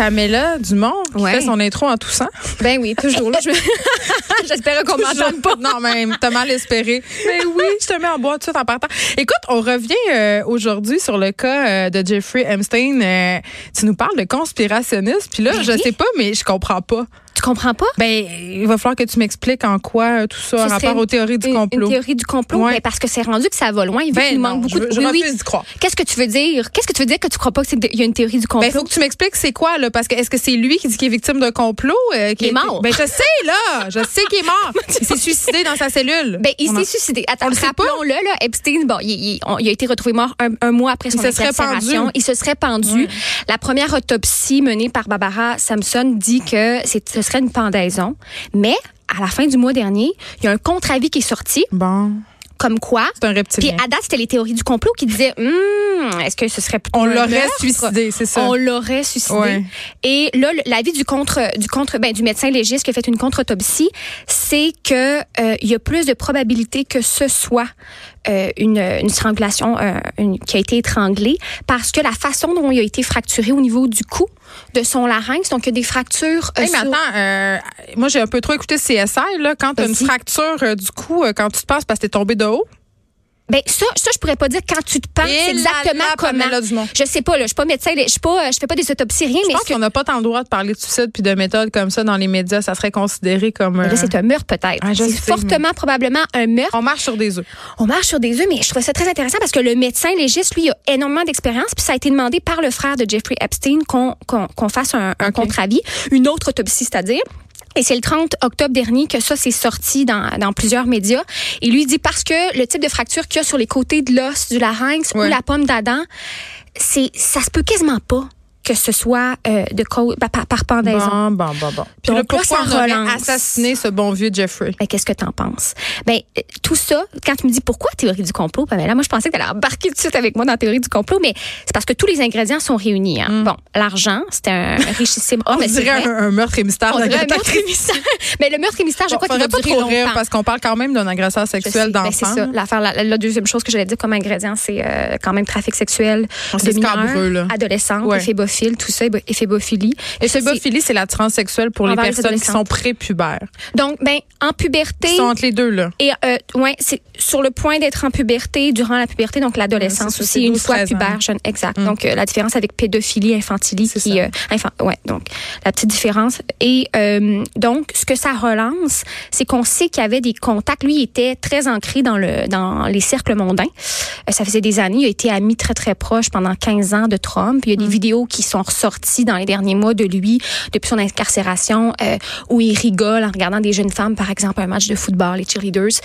Pamela Dumont qui Ouais. fait son intro en toussant. Ben oui, toujours. là, je- J'espérais qu'on m'entende pas. Non, mais t'as mal espéré. Mais oui, je te mets en boîte tout de suite en partant. Écoute, on revient euh, aujourd'hui sur le cas euh, de Jeffrey Epstein. Euh, tu nous parles de conspirationniste, puis là, Ben je sais pas, mais je comprends pas. Tu comprends pas? Ben, il va falloir que tu m'expliques en quoi euh, tout ça, en rapport aux théories du complot. Une théorie du complot, Ouais. ben, parce que c'est rendu que ça va loin. Vu Ben qu'il manque beaucoup je, de. je Oui, oui. croire. Qu'est-ce que tu veux dire? Qu'est-ce que tu veux dire que tu crois pas qu'il y a une théorie du complot? Ben, faut que tu m'expliques c'est quoi, là, parce que est-ce que c'est lui qui dit qu'il est victime d'un complot? euh, qui Il est mort. Ben, je sais, là. Je sais qu'il est mort. il s'est suicidé dans sa cellule. Ben, il s'est suicidé. Attends, rappelons-le, là, Epstein, bon, il, il- on- il a été retrouvé mort un, un mois après son Il incarcération. Il se serait pendu. La première autopsie menée par Barbara Samson dit que c'est- ce serait une pendaison. Mais, à la fin du mois dernier, il y a un contre-avis qui est sorti, Bon, comme quoi. c'est un Puis reptilien. à date, c'était les théories du complot qui disaient, Hum, est-ce que ce serait On l'aurait suicidé, c'est ça. On l'aurait suicidé. Ouais. Et là, l'avis du contre, du contre, ben, du médecin légiste qui a fait une contre-autopsie, c'est que euh, il y a plus de probabilité que ce soit euh, une, une strangulation euh, une- qui a été étranglée parce que la façon dont il a été fracturé au niveau du cou de son larynx, donc il y a des fractures. euh, Hey, mais sur- attends, euh, moi j'ai un peu trop écouté CSI là. Quand t'as une Vas-y. fracture euh, du cou, euh, quand tu te passes parce que t'es tombé de haut. Ben ça, ça je pourrais pas dire quand tu te penses Et exactement là là, comment. Dumont. Je sais pas là, je suis pas médecin, je suis pas, je fais pas des autopsies rien, Je mais pense qu'on n'a pas tant le droit de parler de suicide puis de méthodes comme ça dans les médias. Ça serait considéré comme. Ben euh, là, c'est un meurtre peut-être. Ah, c'est fortement probablement un meurtre. on marche sur des œufs. On marche sur des œufs, mais je trouve ça très intéressant parce que le médecin légiste, lui, a énormément d'expérience, puis ça a été demandé par le frère de Jeffrey Epstein qu'on fasse un, contre-avis, une autre autopsie, c'est-à-dire. Et c'est le 30 octobre dernier que ça s'est sorti dans, dans plusieurs médias. Et lui dit parce que le type de fracture qu'il y a sur les côtés de l'os du larynx Ouais. ou la pomme d'Adam, c'est ça se peut quasiment pas que ce soit euh, de cause par, par- par pendaison. Bon, bon, bon, bon. Puis Donc là, là, pourquoi ça relance. assassiné ce bon vieux Jeffrey? Ben, qu'est-ce que t'en penses? Ben, euh, tout ça, quand tu me dis pourquoi théorie du complot, ben, là, moi, je pensais que t'allais embarquer tout de suite avec moi dans la théorie du complot, mais c'est parce que tous les ingrédients sont réunis. Hein. Bon, l'argent, c'est un richissime. Oh, Mm. On c'est dirait un, un meurtre et mystère On dirait un meurtre et mystère. Mais le meurtre et mystère, je Bon, crois qu'il va pas trop rire longtemps. parce qu'on parle quand même d'un agresseur sexuel Ben, c'est d'enfant. ça. L'affaire, la, la deuxième chose que j'allais dire comme ingrédient, c'est euh, quand même trafic sexuel de c'est mineurs, adolescents, Ouais. Tout ça. Et ce c'est- bophilie, c'est l'attirance sexuelle pour les personnes qui sont prépubères. Donc, ben, en puberté. Ils sont entre les deux, là. Et euh, ouais, c'est sur le point d'être en puberté, durant la puberté, donc l'adolescence ça, aussi, une 12, fois 13 ans. pubère, jeune, exact. Mm. Donc euh, la différence avec pédophilie, infantilie, qui, euh, infan- ouais, donc la petite différence. Et euh, donc ce que ça relance, c'est qu'on sait qu'il y avait des contacts. Lui il était très ancré dans le dans les cercles mondains. Euh, ça faisait des années, il a été ami très très proche pendant 15 ans de Trump. Il y a des Mm. vidéos qui sont ressorties dans les derniers mois de lui depuis son incarcération euh, où il rigole en regardant des jeunes femmes, par exemple, un match de football, les cheerleaders.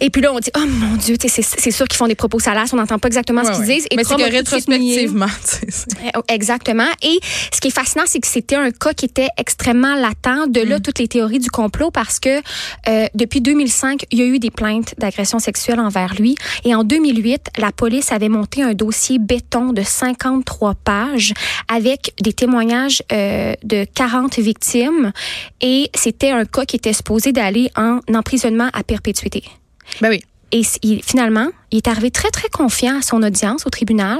Et puis là, on dit, oh mon Dieu, c'est sûr qu'ils font des propos salaces, on n'entend pas exactement ce qu'ils ouais. disent. Et Mais c'est rétrospectivement, c'est- Euh, Exactement. Et ce qui est fascinant, c'est que c'était un cas qui était extrêmement latent. De Mm. là, toutes les théories du complot, parce que euh, depuis 2005, il y a eu des plaintes d'agression sexuelle envers lui. Et en 2008, la police avait monté un dossier béton de 53 pages avec des témoignages euh, de 40 victimes. Et c'était un cas qui était supposé d'aller en emprisonnement à perpétuité. Ben oui. Et il- finalement, il est arrivé très, très confiant à son audience au tribunal.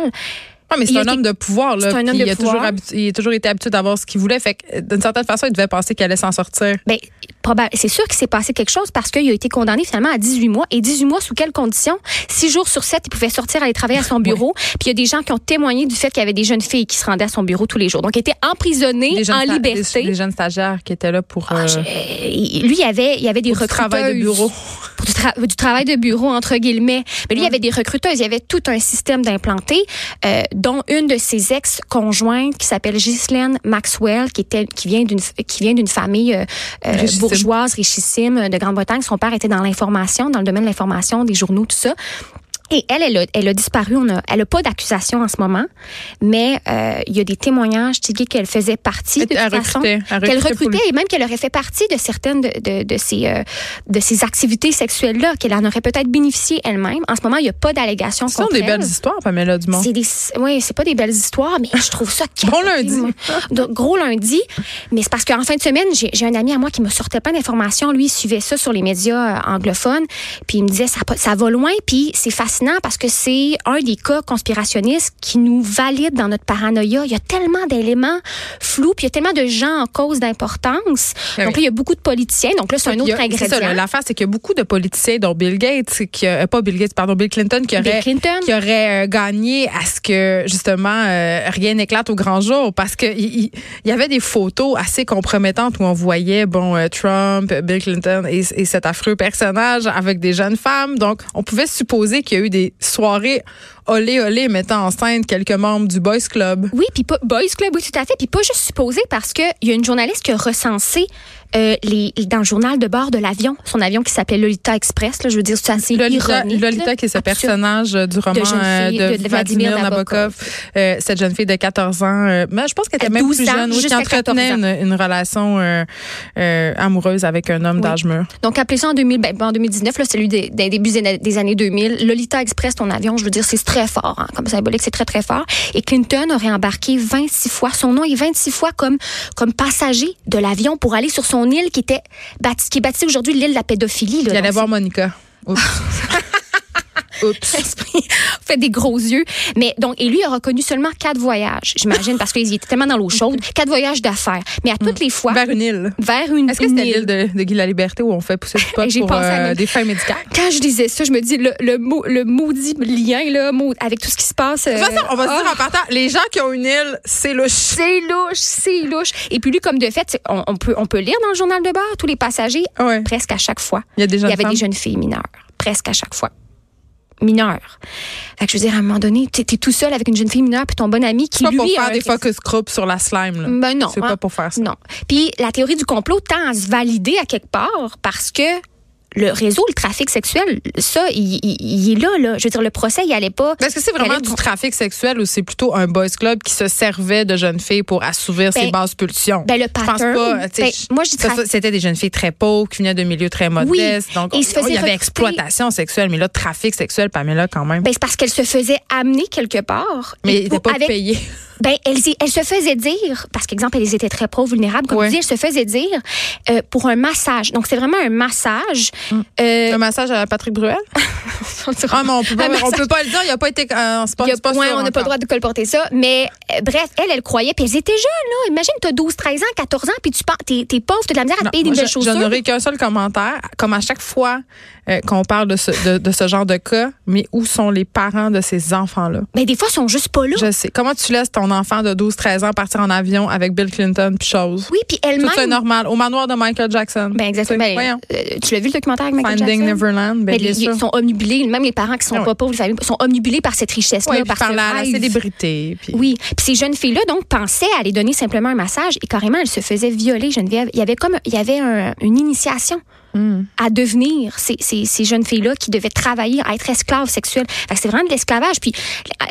Non, mais c'est Il un été- homme de pouvoir, là. C'est un homme puis de il, a pouvoir. toujours habitu- il a toujours été habitué d'avoir ce qu'il voulait. Fait d'une certaine façon, il devait penser qu'il allait s'en sortir. Ben, probable. C'est sûr qu'il s'est passé quelque chose parce qu'il a été condamné finalement à 18 mois. Et 18 mois, sous quelles conditions? Six jours sur sept, il pouvait sortir, aller travailler à son bureau. Puis il y a des gens qui ont témoigné du fait qu'il y avait des jeunes filles qui se rendaient à son bureau tous les jours. Donc, il était emprisonné en liberté. Des, jeunes stagiaires qui étaient là pour, Ah, euh, il- lui, il y avait, il y avait des recruteuses. travail de bureau. Pour du, tra- du travail de bureau, entre guillemets. Mais lui, il y avait des recruteuses. Il y avait tout un système d'implantés, euh, dont une de ses ex-conjointes qui s'appelle Ghislaine Maxwell, qui, était, qui vient d'une qui vient d'une famille euh, euh, Richissime. bourgeoise, richissime de Grande-Bretagne. Son père était dans l'information, dans le domaine de l'information, des journaux, tout ça. Et elle, elle a, elle a disparu. On a, elle a pas d'accusation en ce moment, mais euh, il y a des témoignages qui disent qu'elle faisait partie de Elle toute façon, qu'elle recrutait et même qu'elle aurait fait partie de certaines de, de, de ces euh, de ces activités sexuelles là, qu'elle en aurait peut-être bénéficié elle-même. En ce moment, il n'y a pas d'allégation Ce sont des elle. belles histoires, Pamela Dumont. C'est des, oui, c'est pas des belles histoires, mais je trouve ça Bon lundi. gros lundi. Mais c'est parce qu'en fin de semaine, j'ai un ami à moi qui me sortait plein d'informations. Lui, il suivait ça sur les médias euh, anglophones. Puis il me disait, ça, ça va loin. Puis c'est fascinant fascinant parce que c'est un des cas conspirationnistes qui nous valide dans notre paranoïa. Il y a tellement d'éléments flous, puis il y a tellement de gens en cause d'importance. Ah donc là, il y a beaucoup de politiciens. Donc là, c'est un y autre a- ingrédient. C'est ça, l'affaire, c'est qu'il y a beaucoup de politiciens, dont Bill Gates, qui, euh, pas Bill Gates, pardon, Bill Clinton, qui aurait, Clinton. qui aurait euh, gagné à ce que, justement, euh, rien n'éclate au grand jour. Parce que il, il- il y avait des photos assez compromettantes où on voyait, bon, euh, Trump, Bill Clinton et, et cet affreux personnage avec des jeunes femmes. Donc, on pouvait supposer qu'il y a eu des soirées olé olé mettant en scène quelques membres du Boys Club. Oui, puis Boys Club, oui, tout à fait. Puis pas juste supposé parce que il y a une journaliste qui a recensé euh, les, dans le journal de bord de l'avion, son avion qui s'appelait Lolita Express. Là, je veux dire, c'est assez Lolita, ironique. Lolita là. qui est ce personnage euh, du roman jeune euh, fille, de, de- de Vladimir Nabokov, euh, cette jeune fille de 14 ans. mais je pense qu'elle était même 12 plus ans, jeune, oui, qui entretenait 14 une, une relation amoureuse avec un homme Oui. d'âge mûr. Donc, appelé ça en 2000, ben, en 2019, là, c'est lui des, des débuts des, des années 2000. Lolita Express, ton avion, je veux dire, c'est très fort, hein, comme symbolique, c'est très, très fort. Et Clinton aurait embarqué 26 fois, son nom est 26 fois comme, comme passager de l'avion pour aller sur son île qui était bâti, qui est bâtie aujourd'hui l'île de la pédophilie. Là, Il allait voir Monica. Fait des gros yeux. Mais donc, et lui a reconnu seulement quatre voyages, j'imagine, parce qu'il était tellement dans l'eau chaude. Quatre voyages d'affaires. Mais à toutes les fois, Vers une île. vers une Est-ce que c'était l'île de, de Guy la Liberté où on fait pousser du pot pour euh, des fins médicales? Quand je disais ça, je me dis le, le, mot, le maudit lien là, avec tout ce qui se passe. De toute façon, on va se ah, dire en partant, les gens qui ont une île, c'est louche. c'est louche, c'est louche. Et puis lui, comme de fait, on, on peut, on peut lire dans le journal de bord tous les passagers, Ouais. presque à chaque fois. Il y a des Il y avait femmes. des jeunes filles mineures, presque à chaque fois. Mineures. Fait que je veux dire, à un moment donné, t'es es tout seul avec une jeune fille mineure puis ton bon ami qui C'est pas lui pour faire des focus group sur la slime. Là. Ben non. C'est hein. pas pour faire ça. Non. Puis la théorie du complot tend à se valider à quelque part parce que le réseau, le trafic sexuel, ça, il, il- il est là, là. Je veux dire, le procès, il allait pas. Est-ce que c'est vraiment du trafic sexuel ou c'est plutôt un boys club qui se servait de jeunes filles pour assouvir ses Ben, basses pulsions? ben, le Je pense pattern, pas. ben, moi, je dis ça, tra- ça, C'était des jeunes filles très pauvres qui venaient de milieux très modestes. donc, se on- faisaient il y avait recruter- exploitation sexuelle, mais là, trafic sexuel, Pamela, quand même. Ben, c'est parce qu'elle se faisait amener quelque part. mais il n'était pas payé. Ben, elle, elle se faisait dire, parce qu'exemple, elles étaient très pauvres, vulnérables, comme Ouais. tu dis, elle se faisait dire euh, pour un massage. Donc, c'est vraiment un massage. Euh, Un massage à Patrick Bruel? Ah, mais on peut pas, on peut pas le dire, il n'y a pas été. euh, pas, a- pas ouais, on n'a pas le droit de colporter ça. Mais bref, elle, elle croyait. Puis elles étaient jeunes, là. Imagine, tu as 12, 13 ans, 14 ans, puis tu t'es, t'es pauvre, t'as de la misère à te Non, payer des je- chaussures. J'en aurais qu'un seul commentaire. Comme à chaque fois euh, qu'on parle de ce, de, de ce genre de cas, mais où sont les parents de ces enfants-là? Mais des fois, ils sont juste pas là. Je sais. Comment tu laisses ton enfant de 12-13 ans partir en avion avec Bill Clinton puis chose? Oui, puis Tout elle-même. ça est normal. Au manoir de Michael Jackson. Ben, exactement. Sais, Voyons. Euh, tu l'as vu le documentaire avec Michael Finding Jackson? Neverland, ben, bien sûr. ils sont omnubilés, même les parents qui sont Ah pas pauvres, les familles, sont omnubilés par cette richesse-là, puis par par la, célébrité. Puis... Oui. Puis ces jeunes filles-là, donc, pensaient aller donner simplement un massage et carrément, elles se faisaient violer, Geneviève. Il y avait comme, il y avait un- une initiation À devenir ces, ces, ces jeunes filles-là qui devaient travailler à être esclaves sexuelles. Que c'est vraiment de l'esclavage. Puis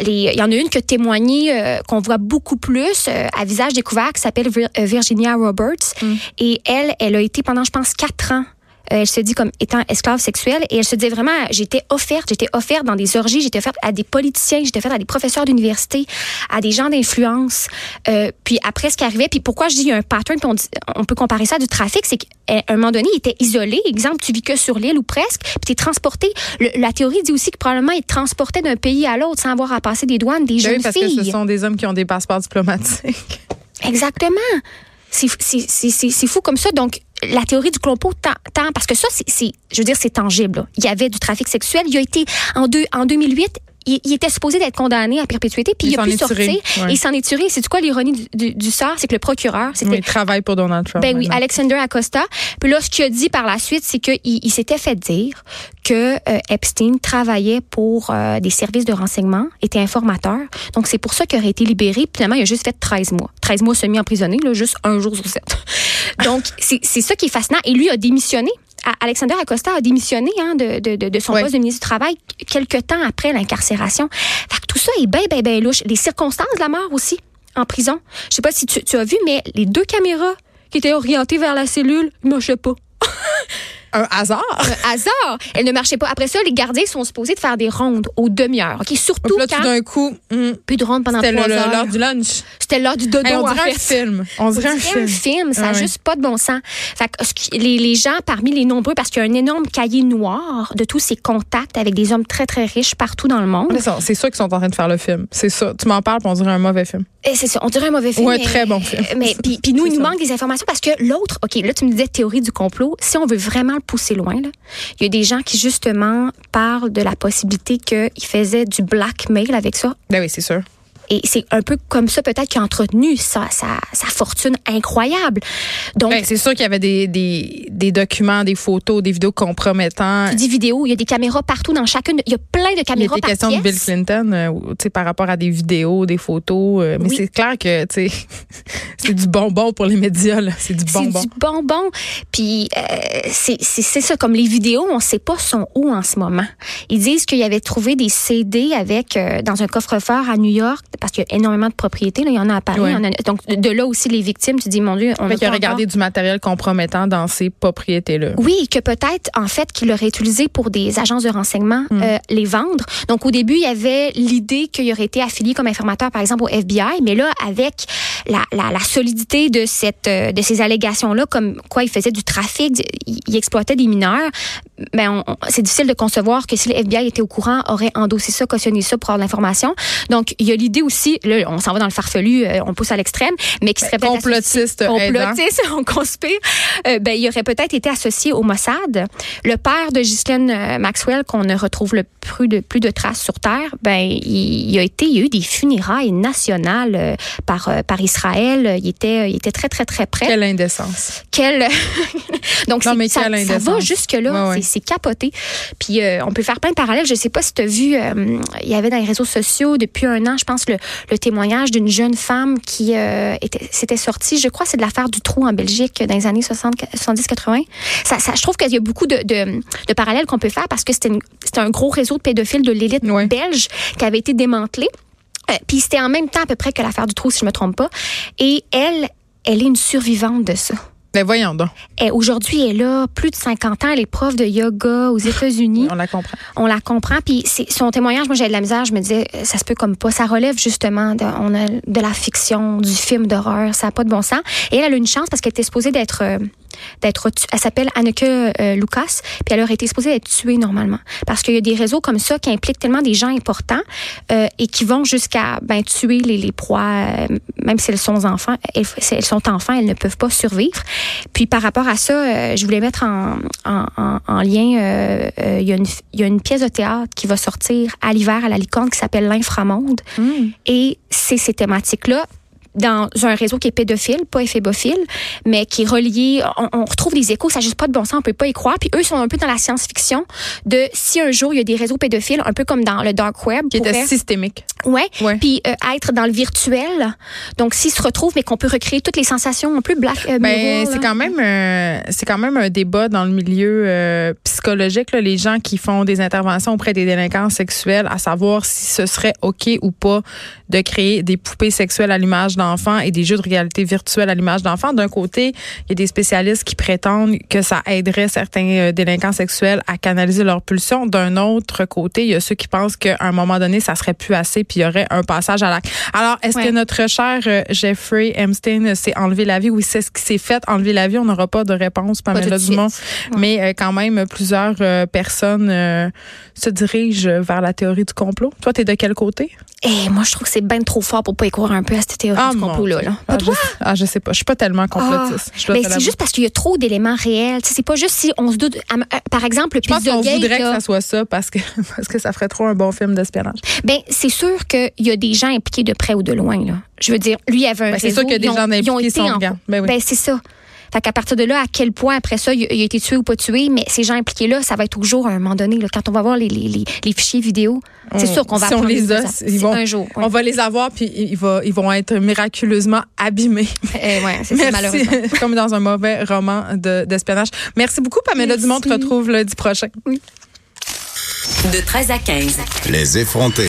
il y en a une qui a témoigné, euh, qu'on voit beaucoup plus euh, à visage découvert, qui s'appelle euh, Virginia Roberts. Et elle, elle a été pendant, je pense, quatre ans elle se dit comme étant esclave sexuelle et elle se dit vraiment j'étais offerte j'étais offerte dans des orgies j'étais offerte à des politiciens j'étais offerte à des professeurs d'université à des gens d'influence Euh, puis après ce qui arrivait puis pourquoi je dis un pattern puis on, dit- on peut comparer ça à du trafic c'est qu'à un moment donné il était isolé exemple tu vis que sur l'île ou presque puis tu es transporté Le- la théorie dit aussi que probablement il te transportait d'un pays à l'autre sans avoir à passer des douanes des Ben jeunes oui, parce filles que ce sont des hommes qui ont des passeports diplomatiques. Exactement. C'est fou comme ça. Donc, la théorie du complot tend- parce que ça, c'est- je veux dire, c'est tangible. Il y avait du trafic sexuel. Il a été, en, deux, en 2008, il, il était supposé d'être condamné à perpétuité, puis Il il, a pu est sortir. ouais. Et s'en est tiré. C'est quoi l'ironie du, du- du sort? C'est que le procureur, c'était Oui, il travaille pour Donald Trump. ben oui, maintenant. Alexander Acosta. Puis là, ce qu'il a dit par la suite, c'est qu'il il, s'était fait dire que euh, Epstein travaillait pour euh, des services de renseignement, était informateur. Donc, c'est pour ça qu'il aurait été libéré. Puis finalement, il a juste fait 13 mois. 13 mois semi-emprisonné, là, juste un jour sur sept. Donc, c'est ça qui est fascinant. Et lui a démissionné. Alexander Acosta a démissionné hein, de, de, de, de son poste de ministre du Travail quelques temps après l'incarcération. Fait que tout ça est bien, bien, bien louche. Les circonstances de la mort aussi, en prison. Je sais pas si tu, tu as vu, mais les deux caméras qui étaient orientées vers la cellule ne marchaient pas. un hasard? Un hasard. Elle ne marchait pas. Après ça, les gardiens sont supposés de faire des rondes aux demi-heures. OK? Surtout là, quand tout d'un coup, hum, plus de rondes pendant c'était trois heures. l'heure du lunch. C'était l'heure du dodo, Hey, on en dirait un fait. film. On dirait un dirait film. Ça n'a Ah juste pas de bon sens. Fait que les, les gens, parmi les nombreux, parce qu'il y a un énorme cahier noir de tous ces contacts avec des hommes très, très riches partout dans le monde. C'est sûr qu'ils sont en train de faire le film. C'est ça. Tu m'en parles, on dirait un mauvais film. Et c'est ça, on dirait un mauvais film. Ou un mais- très bon film. Mais puis, puis nous, il nous ça. manque des informations parce que l'autre, OK, là, tu me disais théorie du complot. Si on veut vraiment le pousser loin, là, il y a des gens qui, justement, parlent de la possibilité qu'il faisait du blackmail avec ça. Ben oui, c'est sûr. Et c'est un peu comme ça, peut-être, qu'il a entretenu sa, sa, sa fortune incroyable. Donc, Ben, c'est sûr qu'il y avait des, des, des documents, des photos, des vidéos compromettantes. tu dis vidéo, il y a des caméras partout dans chacune. Il y a plein de Il caméras était par question de Bill. Clinton, euh, tu sais, par rapport à des vidéos, des photos. euh, mais Oui. c'est clair que, tu sais, c'est du bonbon pour les médias, là. C'est du C'est bonbon. du bonbon. Puis euh, c'est c'est- c'est ça, comme les vidéos, on sait pas sont où en ce moment. Ils disent qu'il y avait trouvé des CD avec euh, dans un coffre-fort à New York, parce qu'il y a énormément de propriétés. Là, il y en a à Paris. Ouais. il y en a- donc de là aussi les victimes, tu dis mon Dieu, on Fait a a regardé du matériel compromettant dans ces propriétés-là. Oui, que peut-être, en fait, qu'il aurait utilisé pour des agences de renseignement Hmm. euh, les vendre. Donc, au début, il y avait l'idée qu'il aurait été affilié comme informateur, par exemple, au FBI, mais là, avec la, la, la solidité de, cette, euh, de ces allégations-là, comme quoi il faisait du trafic, il, il exploitait des mineurs, ben, c'est difficile de concevoir que si le FBI était au courant, aurait endossé ça, cautionné ça pour avoir de l'information. Donc, il y a l'idée aussi, là, on s'en va dans le farfelu, euh, on pousse à l'extrême, mais qui serait peut-être Complotiste complotiste, on conspire, euh, ben, il aurait peut-être été associé au Mossad. Le père de Ghislaine euh, Maxwell, qu'on ne retrouve le plus de, plus de traces sur Terre, ben, il, il a été, il y a eu des funérailles nationales euh, par, euh, par Israël. Il était, il était très, très, très près. Quelle indécence. Quel... Donc, Non, mais ça, quelle ça va indécence. jusque-là. Ouais, ouais. C'est- capoté. Puis, on peut faire plein de parallèles. Je sais pas si tu as vu, il y avait dans les réseaux sociaux depuis un an, je pense, le, le témoignage d'une jeune femme qui euh, était, s'était sortie, je crois, c'est de l'affaire du trou en Belgique dans les années 60, 70-80. Ça, ça, je trouve qu'il y a beaucoup de, de, de parallèles qu'on peut faire parce que c'était un gros réseau de pédophiles de l'élite Ouais. belge qui avait été démantelé. Euh, Puis c'était en même temps à peu près que l'affaire du trou, si je me trompe pas. Et elle, elle est une survivante de ça. Ben voyons donc. Et Aujourd'hui, elle a plus de 50 ans. Elle est prof de yoga aux États-Unis. On la comprend. On la comprend. Puis c'est- son témoignage, moi, j'ai de la misère. Je me disais, ça se peut comme pas. Ça relève justement de, on a de la fiction, du film d'horreur. Ça n'a pas de bon sens. Et elle, elle a une chance parce qu'elle était supposée d'être... euh, d'être tu- elle s'appelle Anneke euh, Lucas puis elle aurait été supposée être tuée normalement. Parce qu'il y a des réseaux comme ça qui impliquent tellement des gens importants euh, et qui vont jusqu'à ben, tuer les, les proies euh, même si elles sont enfants elles, si elles sont enfants elles ne peuvent pas survivre. Puis par rapport à ça euh, je voulais mettre en, en, en, en lien il y a une il y a une pièce de théâtre qui va sortir à l'hiver à la licorne qui s'appelle l'inframonde. Et c'est ces thématiques là dans un réseau qui est pédophile, pas éphébophile, mais qui est relié. On, on retrouve des échos, ça n'a juste pas de bon sens, on peut pas y croire. Puis eux sont un peu dans la science-fiction de si un jour il y a des réseaux pédophiles, un peu comme dans le dark web, Qui était pourraient- systémique. ouais, Ouais. puis euh, être dans le virtuel. Donc s'ils se retrouvent, mais qu'on peut recréer toutes les sensations un peu black. euh, Ben, c'est quand même euh, c'est quand même un débat dans le milieu euh, psychologique là, les gens qui font des interventions auprès des délinquants sexuels à savoir si ce serait OK ou pas de créer des poupées sexuelles à l'image d'enfants et des jeux de réalité virtuelle à l'image d'enfants. D'un côté, il y a des spécialistes qui prétendent que ça aiderait certains euh, délinquants sexuels à canaliser leurs pulsions. D'un autre côté, il y a ceux qui pensent qu'à un moment donné, ça serait plus assez puis il y aurait un passage à l'acte. Alors, est-ce Ouais. que notre cher euh, Jeffrey Epstein s'est enlevé la vie? Oui, c'est ce qui s'est fait. Enlever la vie, on n'aura pas de réponse, Pamela Dumont. Ouais. Mais euh, quand même, plusieurs euh, personnes euh, se dirigent vers la théorie du complot. Toi, t'es de quel côté? Et moi, je trouve que c'est bien trop fort pour pas y croire un peu à cette théorie du mon complot-là. Là. Ah, je, ah, je sais pas. Je suis pas tellement complotiste. Ben, te c'est juste parce qu'il y a trop d'éléments réels. C'est pas juste si on se doute. à- Par exemple, le Je pense qu'on voudrait que ça soit ça parce que, parce que ça ferait trop un bon film d'espionnage. Ben, c'est sûr qu'il y a des gens impliqués de près ou de loin. Là. Je veux dire, lui, il avait un Ben, c'est sûr qu'il y a des gens impliqués été sont en-. Ben oui. Ben, c'est ça. Fait qu'à partir de là, à quel point après ça, il a, il a été tué ou pas tué, mais ces gens impliqués-là, ça va être toujours à un moment donné, là, quand on va voir les, les, les, les fichiers vidéo, c'est On- sûr qu'on va si on les a, choses. ils vont- un jour. ouais. On va les avoir puis ils, va- ils vont être miraculeusement abîmés. Eh ouais, c'est malheureusement. Comme dans un mauvais roman de- d'espionnage. Merci beaucoup, Pamela Merci. Dumont. On te retrouve lundi prochain. De 13 à 15. Les effrontés.